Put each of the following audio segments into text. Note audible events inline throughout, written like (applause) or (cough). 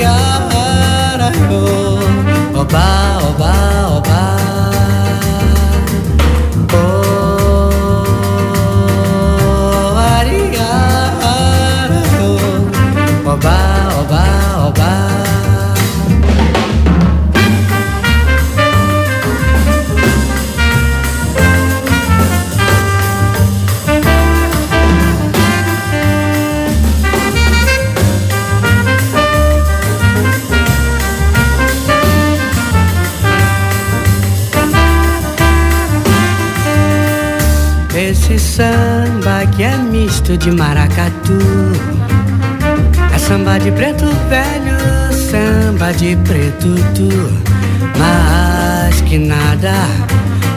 Yeah. É de maracatu. É samba de preto velho, samba de preto tu. Mas que nada,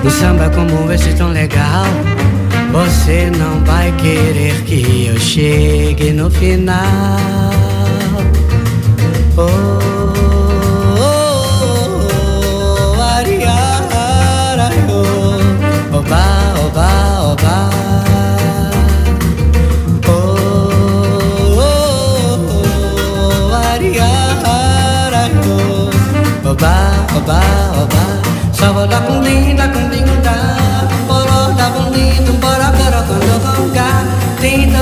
um samba como esse tão legal. Você não vai querer que eu chegue no final. Oh. oba, oba ba ba sa ba la kung di la kung di da ba ba da kung di tumbara kara ra ka ra kung do kung ga di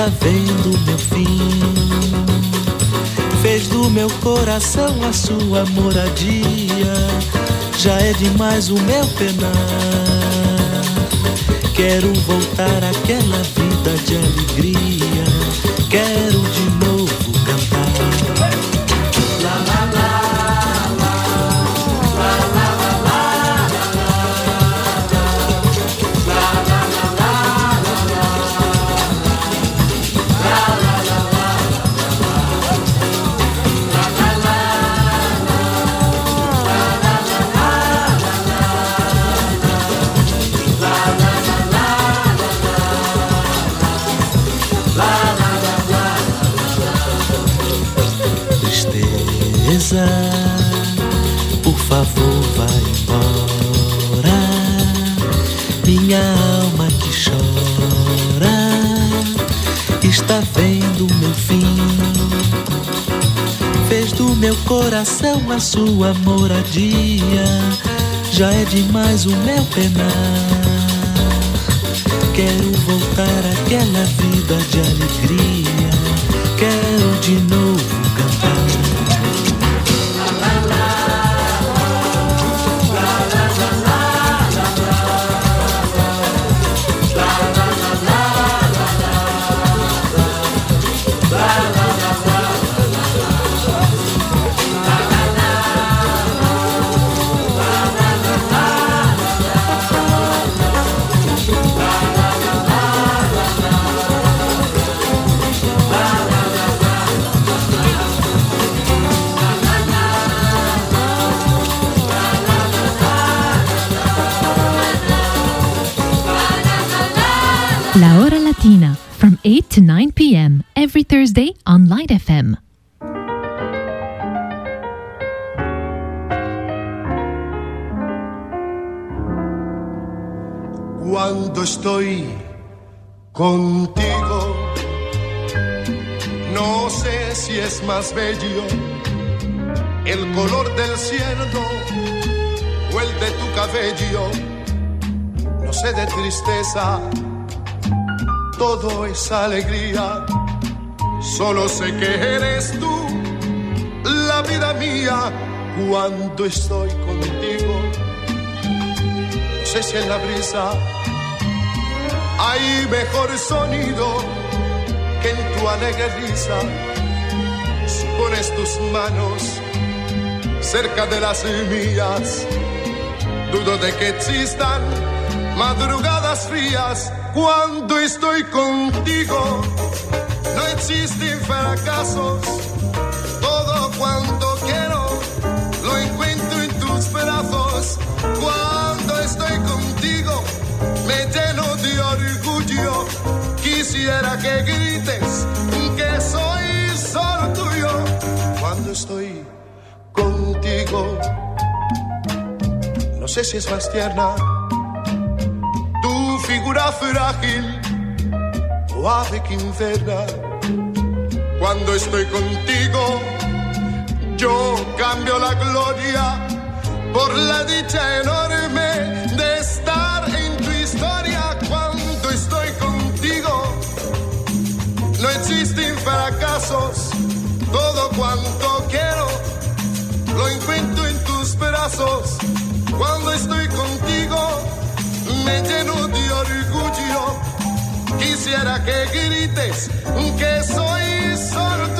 está vendo meu fim. Fez do meu coração a sua moradia. Já é demais o meu penar. Quero voltar àquela vida de alegria. Quero de está vendo meu fim. Fez do meu coração a sua moradia. Já é demais o meu penar. Quero voltar àquela vida de alegria. Quero de novo La Hora Latina from 8 to 9 p.m. every Thursday on Light FM. Cuando estoy contigo, no sé si es más bello el color del cielo o el de tu cabello. No sé de tristeza todo es alegría. Solo sé que eres tú, la vida mía, cuando estoy contigo. No sé si en la brisa hay mejor sonido que en tu alegre risa. Si pones tus manos cerca de las mías, dudo de que existan madrugadas frías cuando estoy contigo. No existen fracasos, todo cuanto quiero lo encuentro en tus brazos. Cuando estoy contigo, me lleno de orgullo. Quisiera que grites que soy solo tuyo. Cuando estoy contigo, no sé si es más tierna figura frágil o ave que inferna. Cuando estoy contigo, yo cambio la gloria por la dicha enorme de estar en tu historia. Cuando estoy contigo, no existen fracasos, todo cuanto quiero lo encuentro en tus brazos. Cuando estoy contigo, me lleno de orgullo. Quisiera que grites que soy solo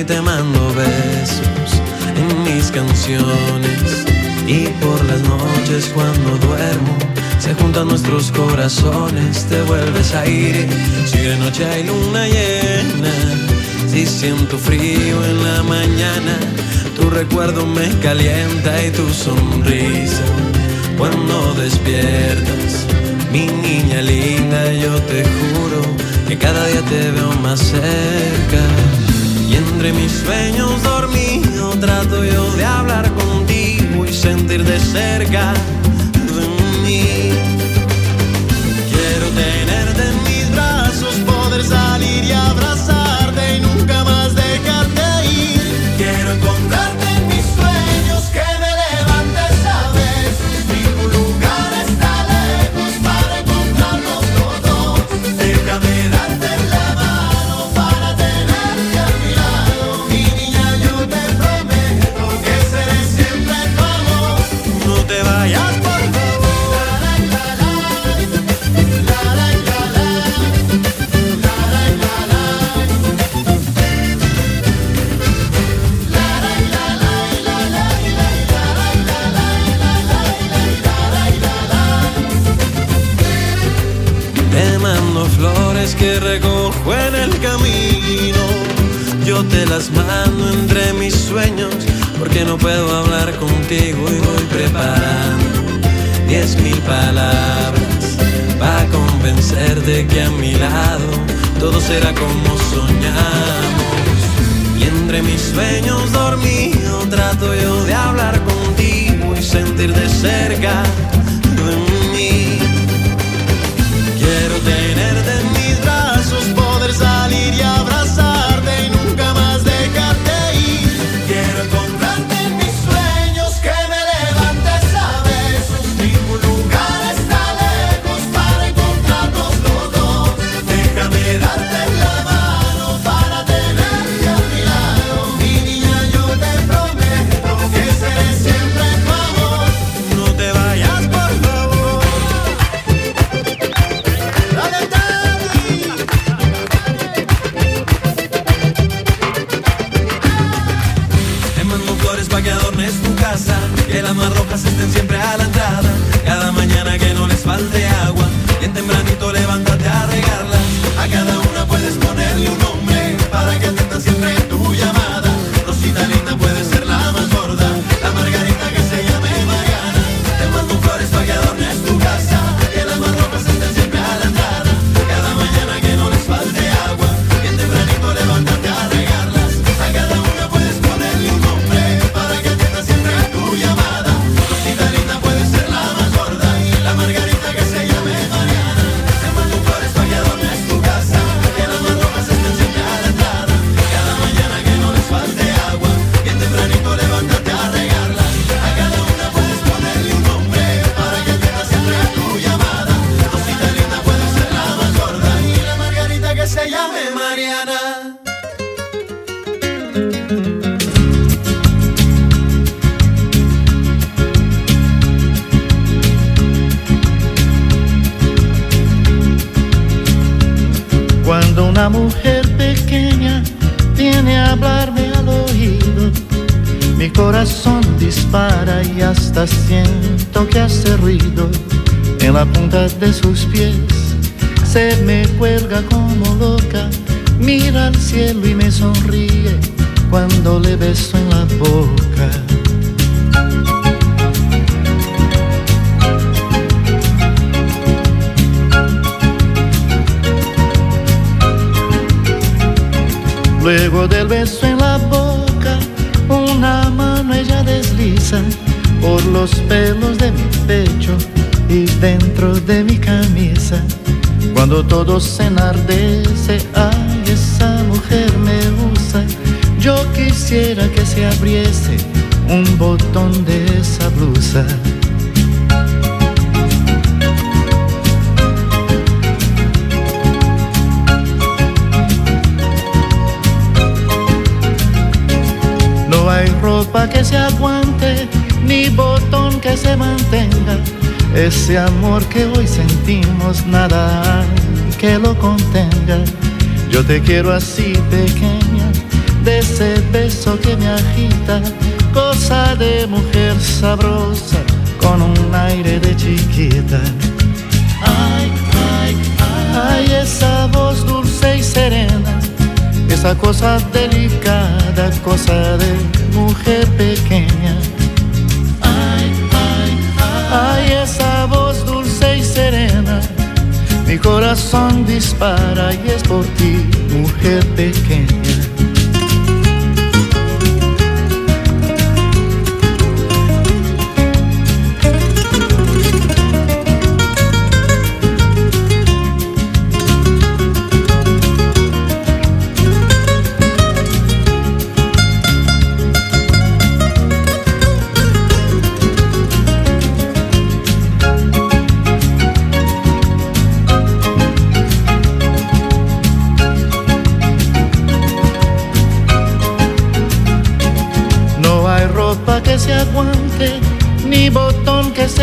y te mando besos en mis canciones. Y por las noches cuando duermo se juntan nuestros corazones, te vuelves a ir. Si de noche hay luna llena, si siento frío en la mañana tu recuerdo me calienta y tu sonrisa cuando despiertas. Mi niña linda, yo te juro que cada día te veo más cerca. Entre mis sueños dormido trato yo de hablar contigo y sentir de cerca pa' que se aguante, ni botón que se mantenga. Ese amor que hoy sentimos, nada que lo contenga. Yo te quiero así pequeña, de ese beso que me agita, cosa de mujer sabrosa, con un aire de chiquita. Ay, ay, ay, ay esa voz dulce y serena esa cosa delicada, cosa de mujer pequeña. Ay, ay, ay, ay, esa voz dulce y serena. Mi corazón dispara y es por ti, mujer pequeña.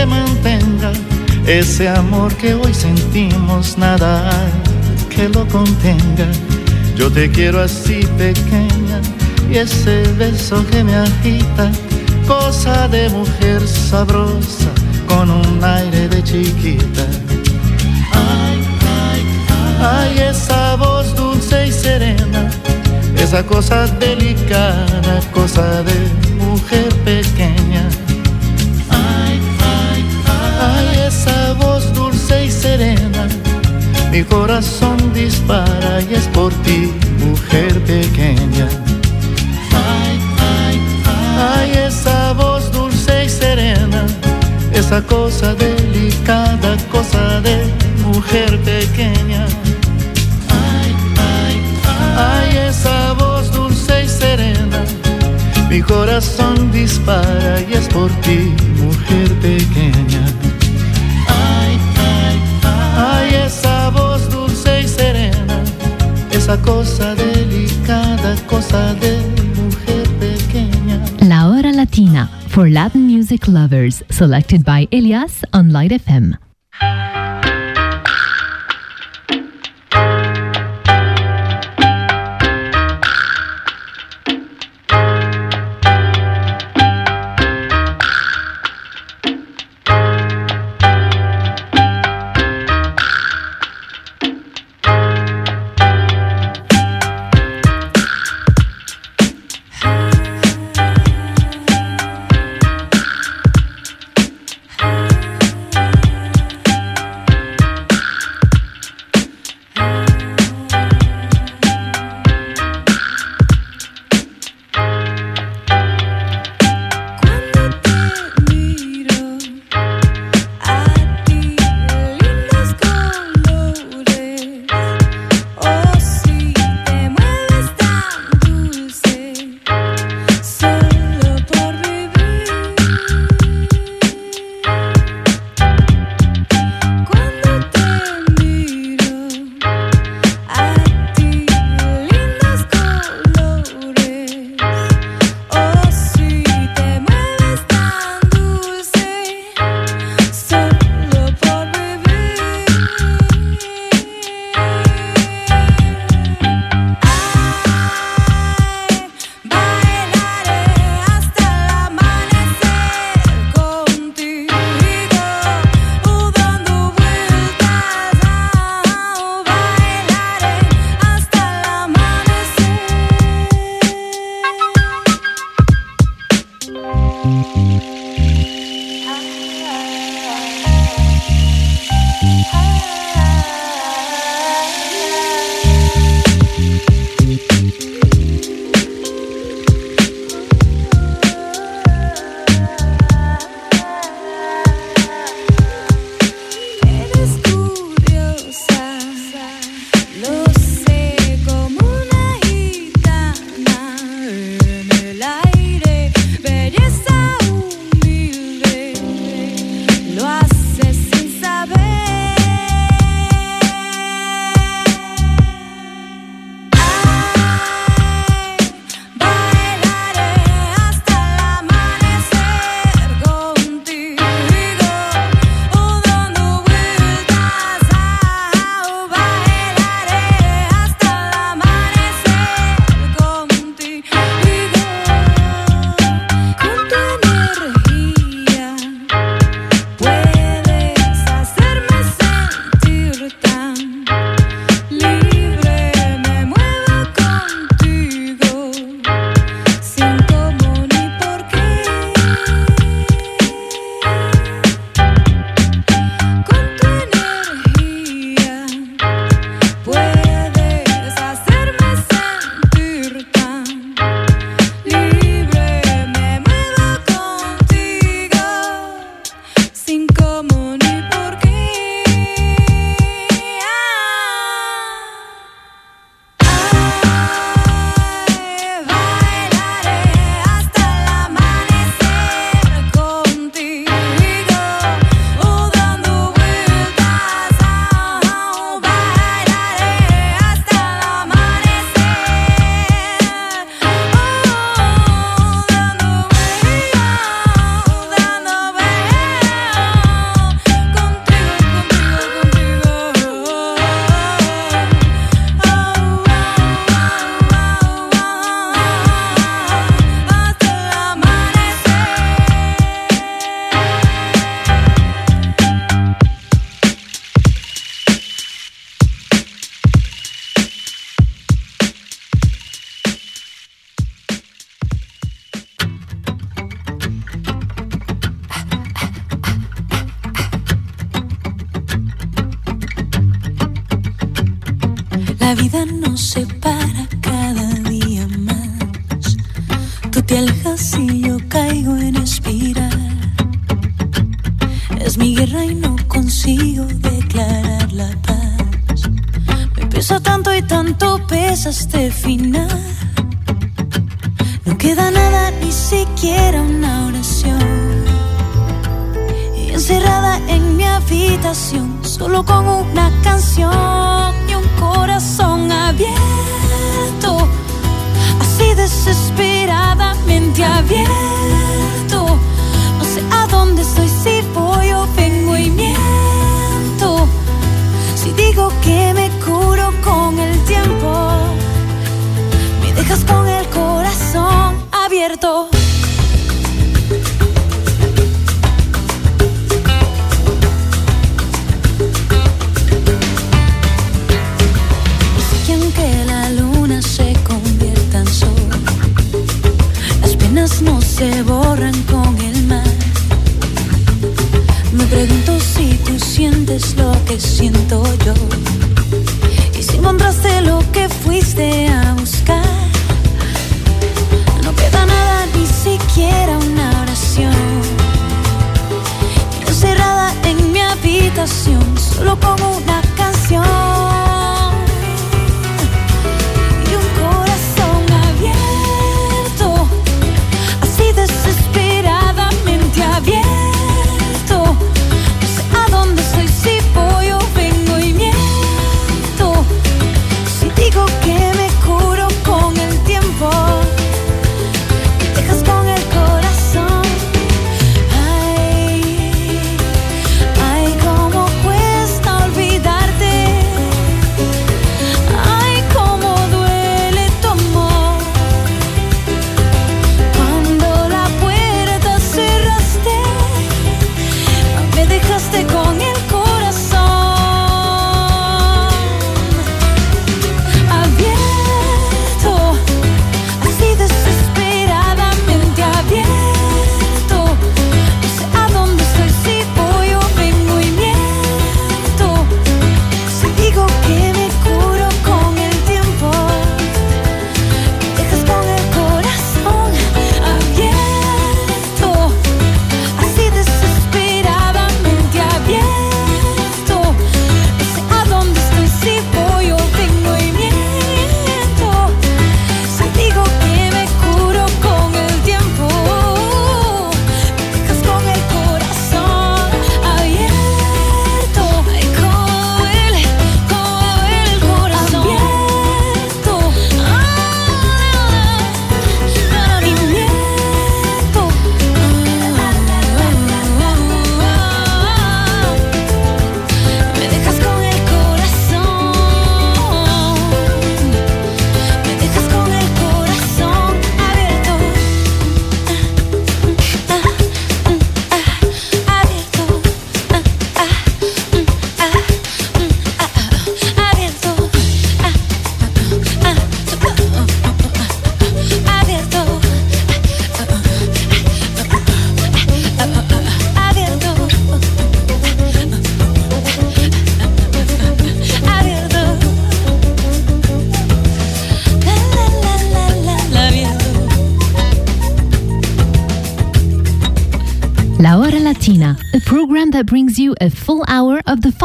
mantenga ese amor que hoy sentimos, nada hay que lo contenga. Yo te quiero así pequeña y ese beso que me agita, cosa de mujer sabrosa con un aire de chiquita. Ay, ay, ay esa voz dulce y serena, esa cosa delicada, cosa de mujer pequeña mi corazón dispara y es por ti, mujer pequeña. Ay, ay, ay, esa voz dulce y serena, esa cosa delicada, cosa de mujer pequeña. Ay, esa voz dulce y serena, mi corazón dispara y es por ti, mujer pequeña. Esa cosa delicada, cosa de mujer pequeña. La Hora Latina for Latin music lovers, selected by Elias on Light FM. No se borran con el mar. Me pregunto si tú sientes lo que siento yo. Y si encontraste lo que fuiste a buscar. No queda nada, ni siquiera una oración. Encerrada en mi habitación, solo con una canción. Y un corazón abierto,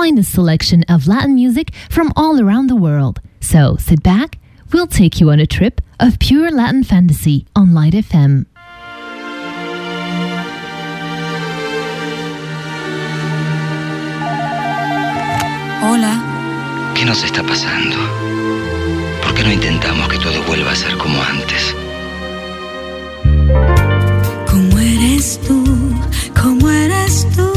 finest selection of Latin music from all around the world. So sit back, we'll take you on a trip of pure Latin fantasy on Light FM. Hola, ¿Qué nos está pasando? ¿Por qué no intentamos que todo vuelva a ser como antes? ¿cómo eres tú? ¿Cómo eres tú?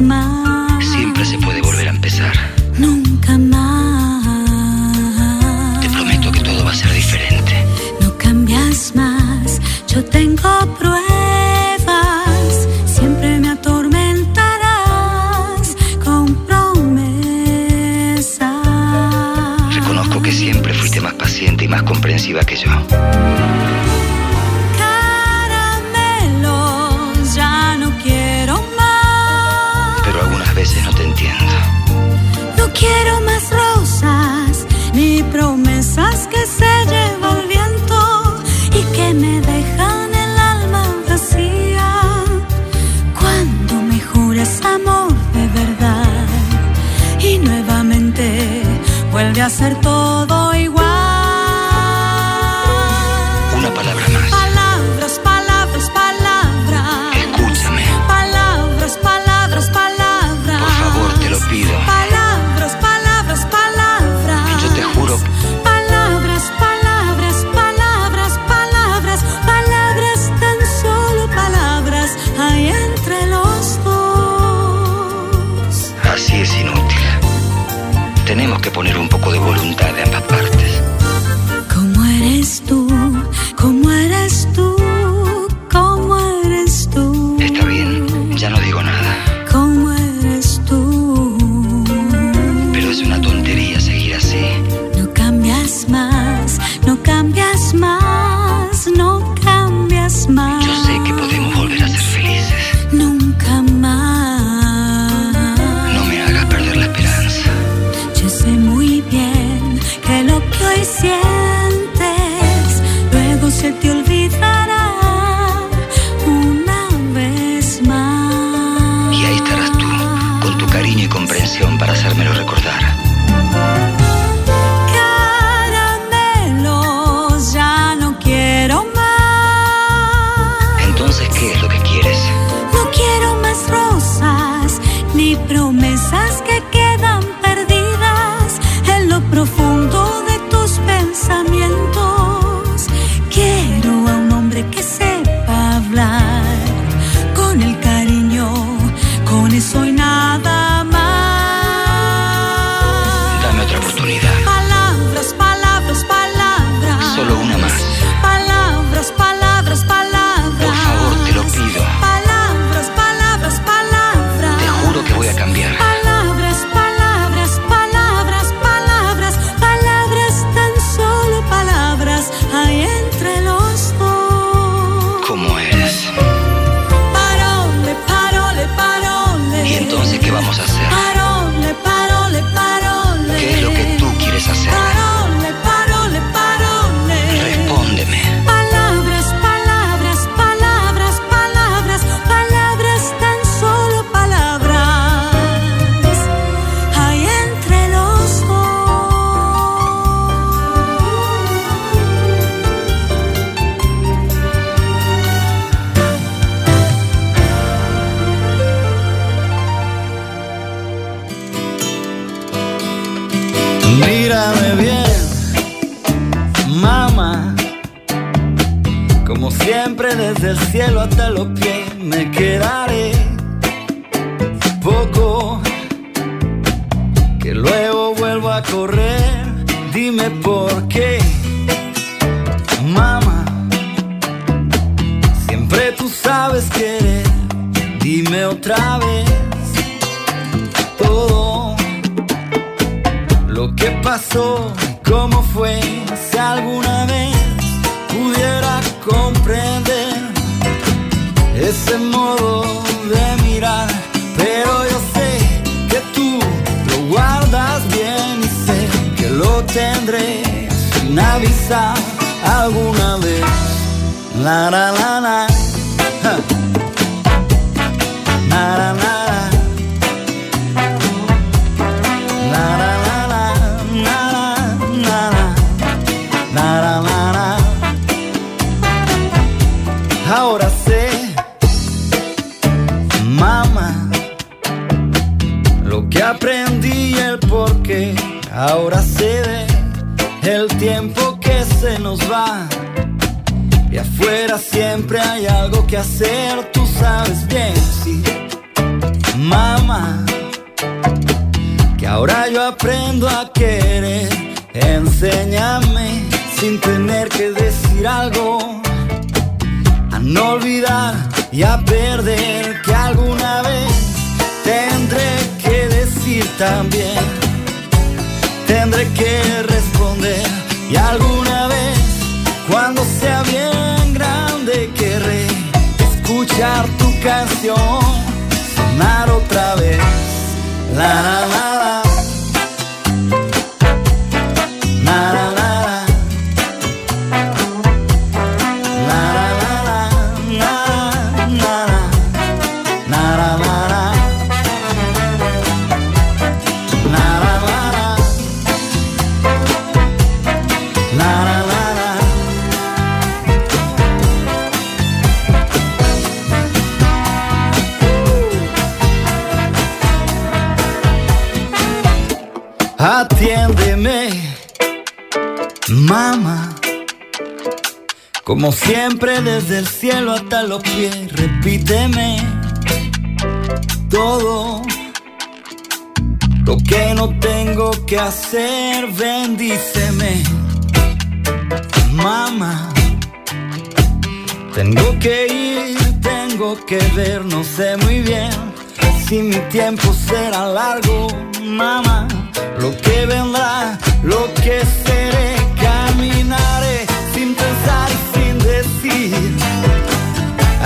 Más. Siempre se puede volver a empezar. Nunca más. Te prometo que todo va a ser diferente. No cambias más, yo tengo pruebas. Siempre me atormentarás con promesas. Reconozco que siempre fui comprensiva que yo. Ser todo say repíteme todo lo que no tengo que hacer, bendíceme, mamá. Tengo que ir, tengo que ver, no sé muy bien si mi tiempo será largo, mamá. Lo que vendrá, lo que seré,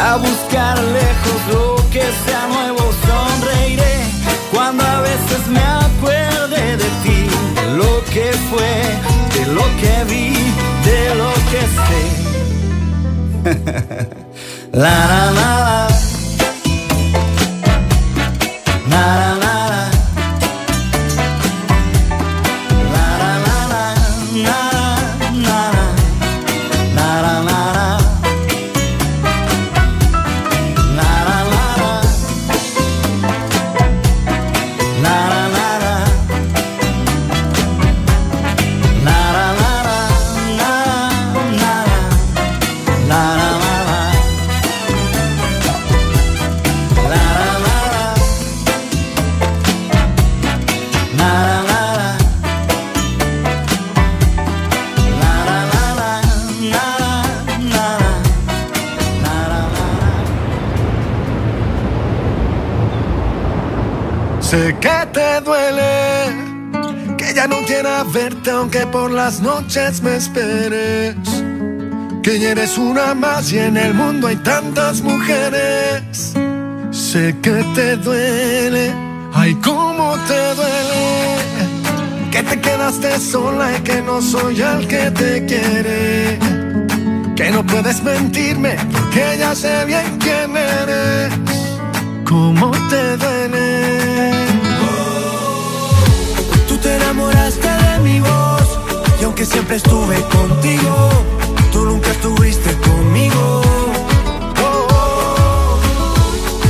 A buscar lejos lo que sea nuevo, sonreiré cuando a veces me acuerde de ti, de lo que fue, de lo que vi, de lo que sé. (laughs) la la la aunque por las noches me esperes. Que ya eres una más y en el mundo hay tantas mujeres. Sé que te duele, ay cómo te duele. Que te quedaste sola y que no soy el que te quiere. Que no puedes mentirme porque ya sé bien quién eres. ¿Cómo te duele? Tú te enamoraste aunque siempre estuve contigo, tú nunca estuviste conmigo.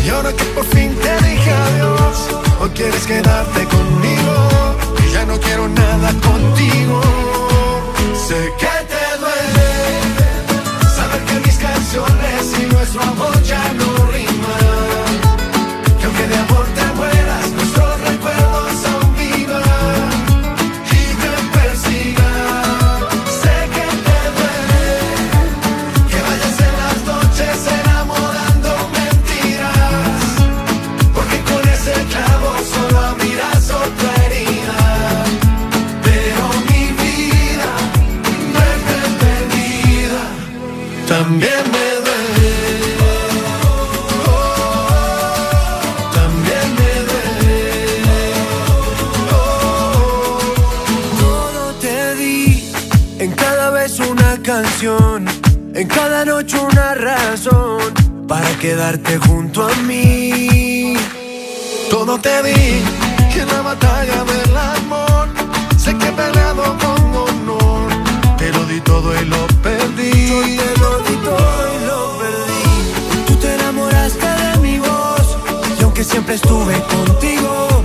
Y ahora que por fin te dije adiós, hoy quieres quedarte conmigo y ya no quiero nada contigo. Sé que te duele saber que mis canciones y nuestro amor ya no riman. Noche una razón para quedarte junto a mí. Todo te di en la batalla del amor sé que he peleado con honor. Te lo di todo y lo perdí. Yo te lo di todo y lo perdí. Tú te enamoraste de mi voz y aunque siempre estuve contigo,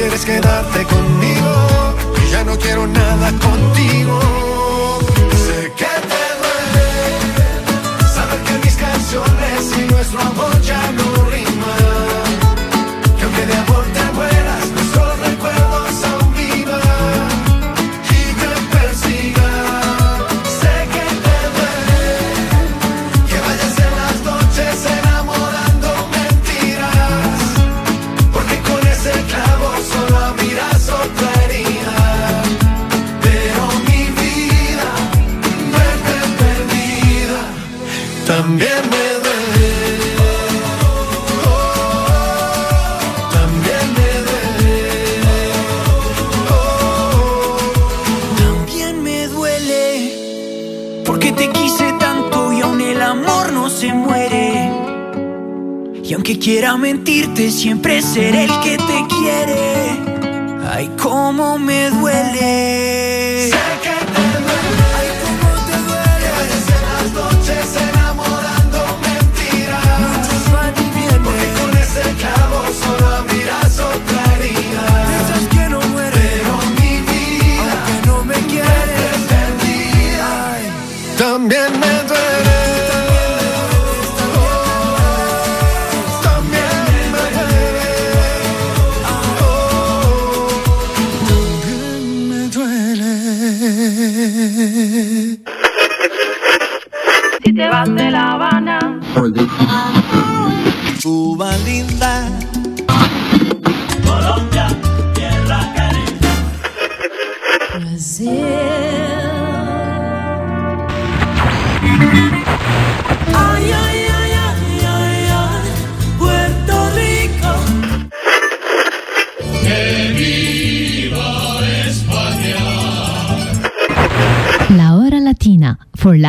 quieres quedarte conmigo y ya no quiero nada contigo. Sé que te duele saber que mis canciones y nuestro amor También me duele. Oh, también me duele. Oh, también me duele. Porque te quise tanto y aún el amor no se muere. Y aunque quiera mentirte, siempre seré el que te quiere. Ay, cómo me duele.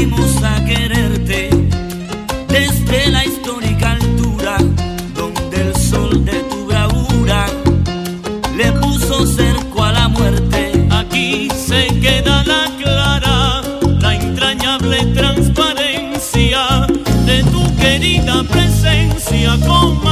aprendimos a quererte desde la histórica altura donde el sol de tu bravura le puso cerco a la muerte. Aquí se queda la clara, la entrañable transparencia de tu querida presencia. Con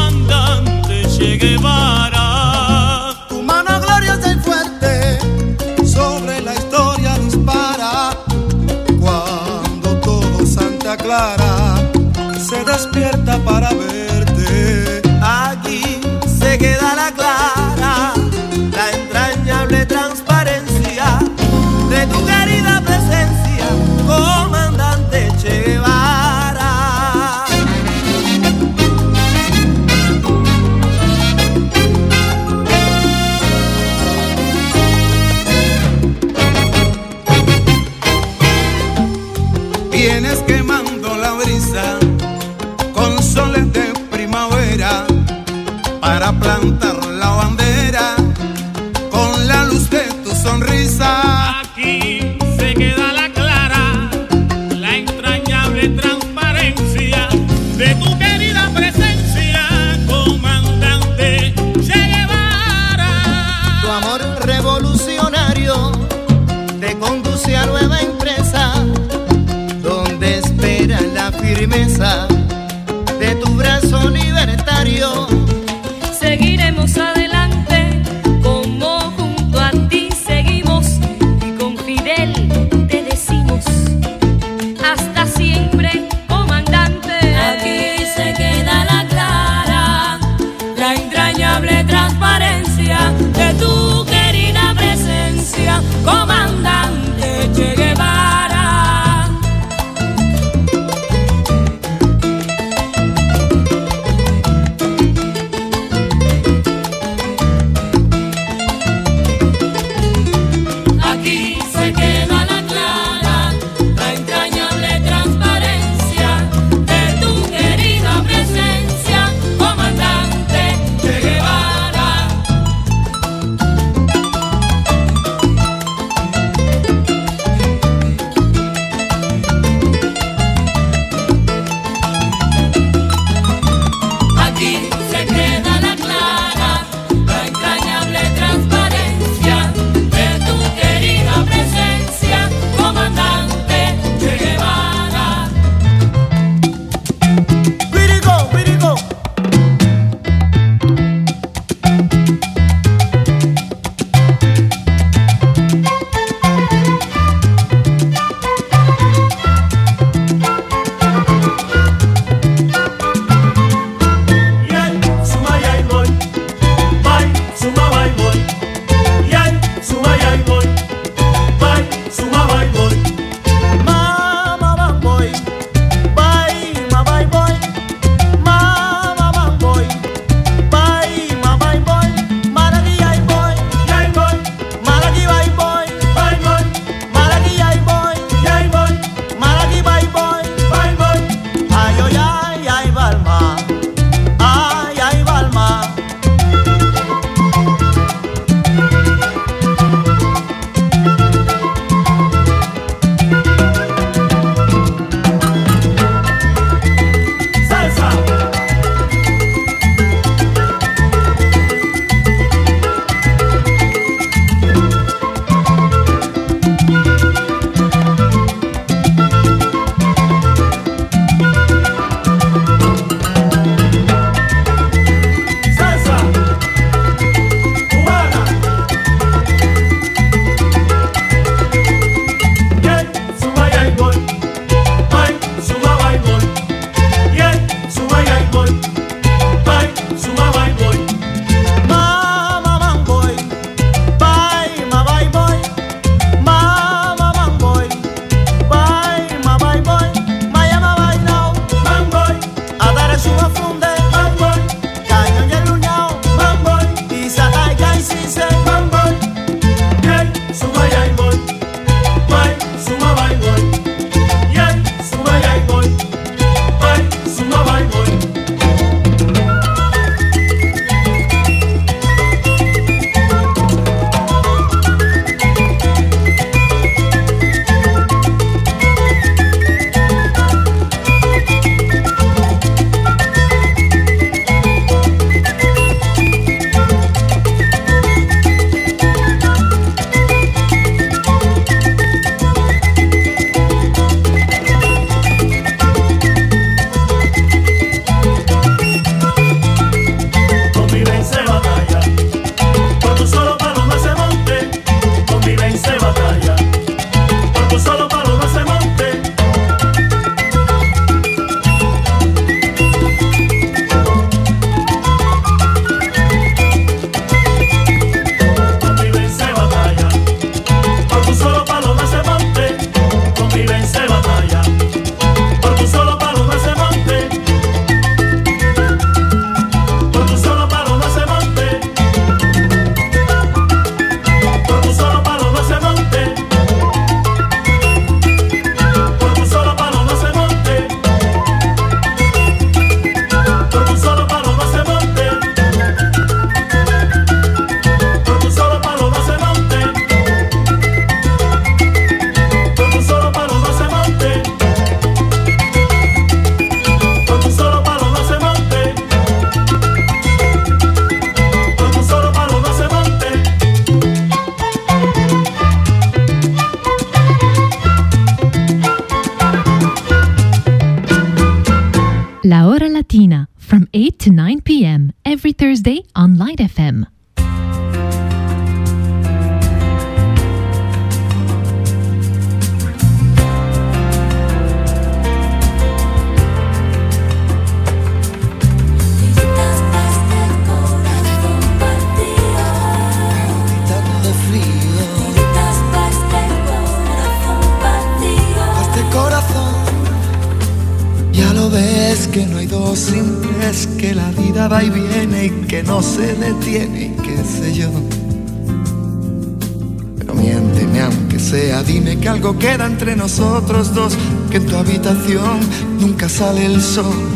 nunca sale el sol,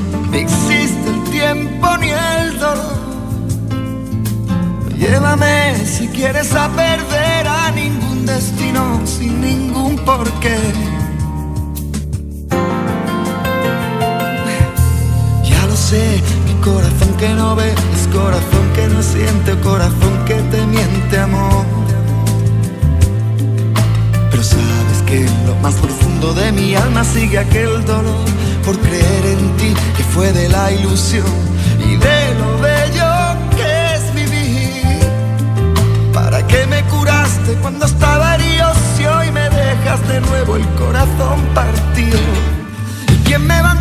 quién me va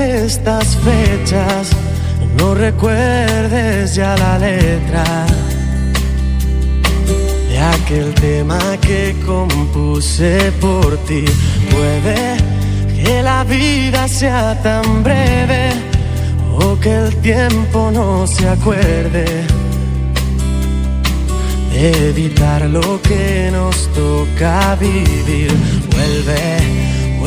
estas fechas no recuerdes ya la letra de aquel tema que compuse por ti. Puede que la vida sea tan breve o que el tiempo no se acuerde de evitar lo que nos toca vivir. Vuelve,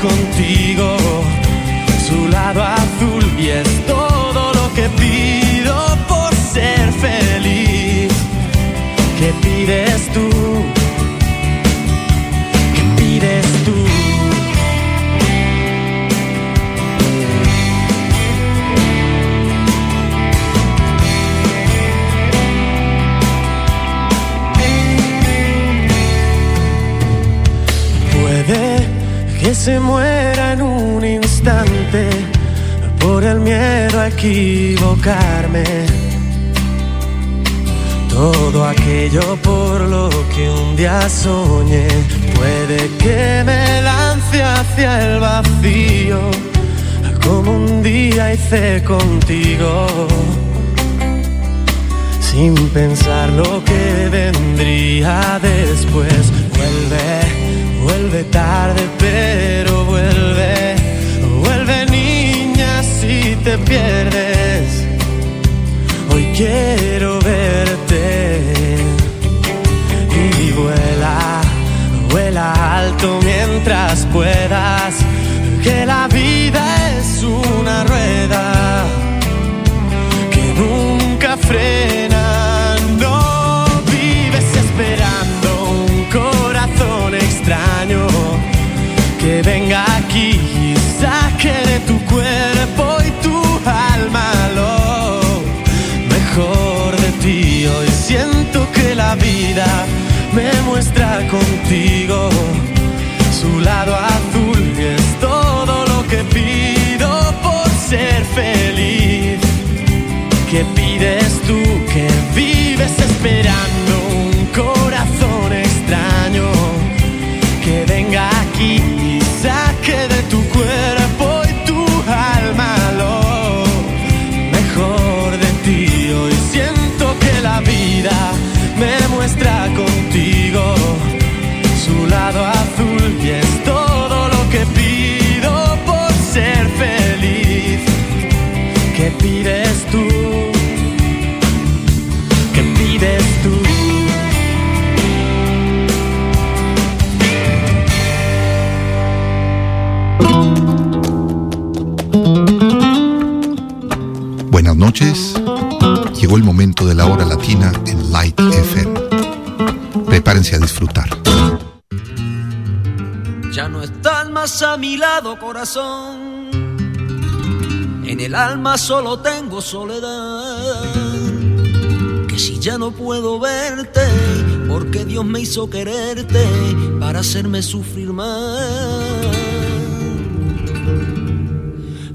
contigo se muera en un instante por el miedo a equivocarme. Todo aquello por lo que un día soñé puede que me lance hacia el vacío, como un día hice contigo, sin pensar lo que vendría después. Vuelve, vuelve tarde, pero vuelve, vuelve niña si te pierdes. Hoy quiero verte. Y vuela, vuela alto mientras puedas, que la vida la vida me muestra contigo su lado azul es todo lo que pido por ser feliz. ¿Qué pides tú que vives esperando Llegó el momento de la hora latina en Light FM. Prepárense a disfrutar. Ya no estás más a mi lado, corazón. En el alma solo tengo soledad. Que si ya no puedo verte, porque Dios me hizo quererte para hacerme sufrir más.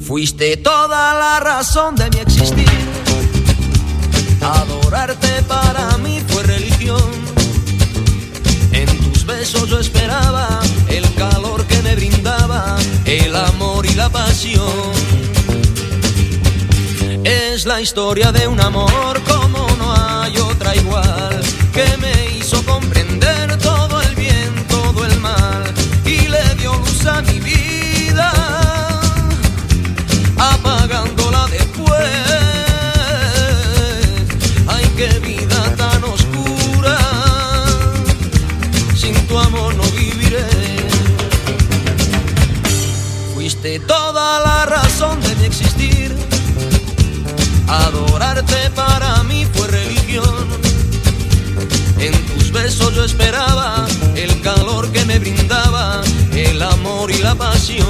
Fuiste toda la razón de mi existir. Adorarte para mí fue religión. En tus besos yo esperaba el calor que me brindaba, el amor y la pasión. Es la historia de un amor como no hay otra igual, diste toda la razón de mi existir. Adorarte para mí fue religión. En tus besos yo esperaba el calor que me brindaba, el amor y la pasión.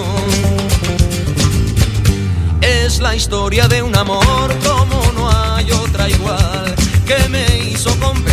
Es la historia de un amor como no hay otra igual que me hizo comprender